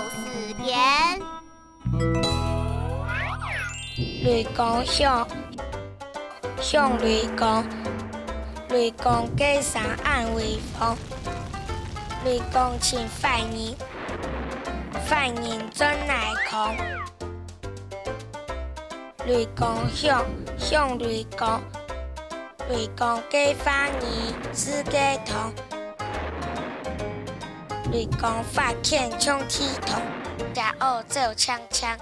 又四篇。雷公向向雷公，雷公街上岸微风，雷公请犯人，犯人尊来空。雷公向向雷公，雷公给犯人是给同。雷公发欠冲剃头，加二做枪枪。